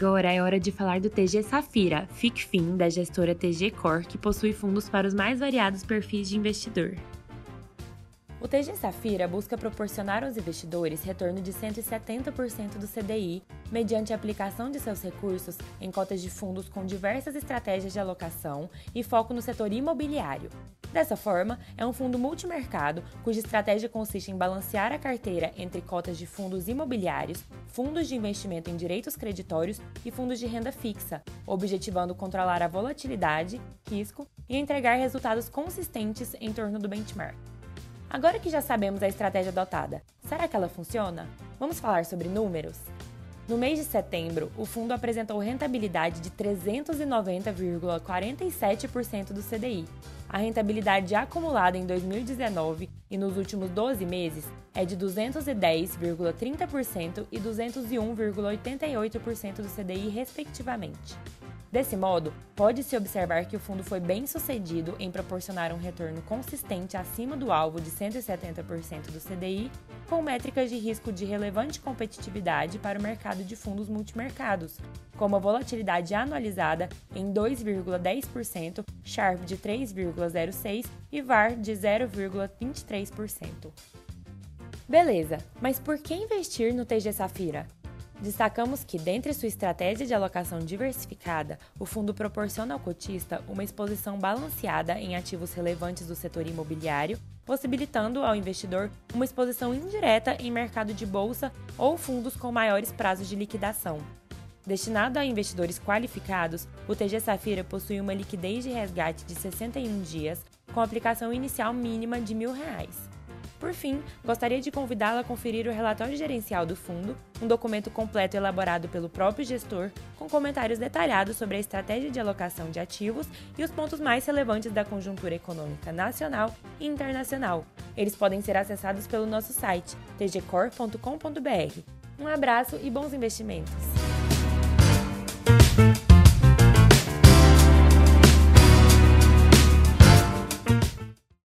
Agora é hora de falar do TG Safira, FICFIN da gestora TG Core, que possui fundos para os mais variados perfis de investidor. O TG Safira busca proporcionar aos investidores retorno de 170% do CDI mediante a aplicação de seus recursos em cotas de fundos com diversas estratégias de alocação e foco no setor imobiliário. Dessa forma, é um fundo multimercado cuja estratégia consiste em balancear a carteira entre cotas de fundos imobiliários, fundos de investimento em direitos creditórios e fundos de renda fixa, objetivando controlar a volatilidade, risco e entregar resultados consistentes em torno do benchmark. Agora que já sabemos a estratégia adotada, será que ela funciona? Vamos falar sobre números? No mês de setembro, o fundo apresentou rentabilidade de 390,47% do CDI. A rentabilidade acumulada em 2019 e nos últimos 12 meses é de 210,30% e 201,88% do CDI, respectivamente. Desse modo, pode-se observar que o fundo foi bem sucedido em proporcionar um retorno consistente acima do alvo de 170% do CDI, com métricas de risco de relevante competitividade para o mercado de fundos multimercados, como a volatilidade anualizada em 2,10%, Sharp de 3,06% e VAR de 0,23%. Beleza, mas por que investir no TG Safira? Destacamos que, dentre sua estratégia de alocação diversificada, o fundo proporciona ao cotista uma exposição balanceada em ativos relevantes do setor imobiliário, possibilitando ao investidor uma exposição indireta em mercado de bolsa ou fundos com maiores prazos de liquidação. Destinado a investidores qualificados, o TG Safira possui uma liquidez de resgate de 61 dias, com aplicação inicial mínima de R$ 1.000. Por fim, gostaria de convidá-la a conferir o relatório gerencial do fundo, um documento completo elaborado pelo próprio gestor, com comentários detalhados sobre a estratégia de alocação de ativos e os pontos mais relevantes da conjuntura econômica nacional e internacional. Eles podem ser acessados pelo nosso site tgcor.com.br. Um abraço e bons investimentos!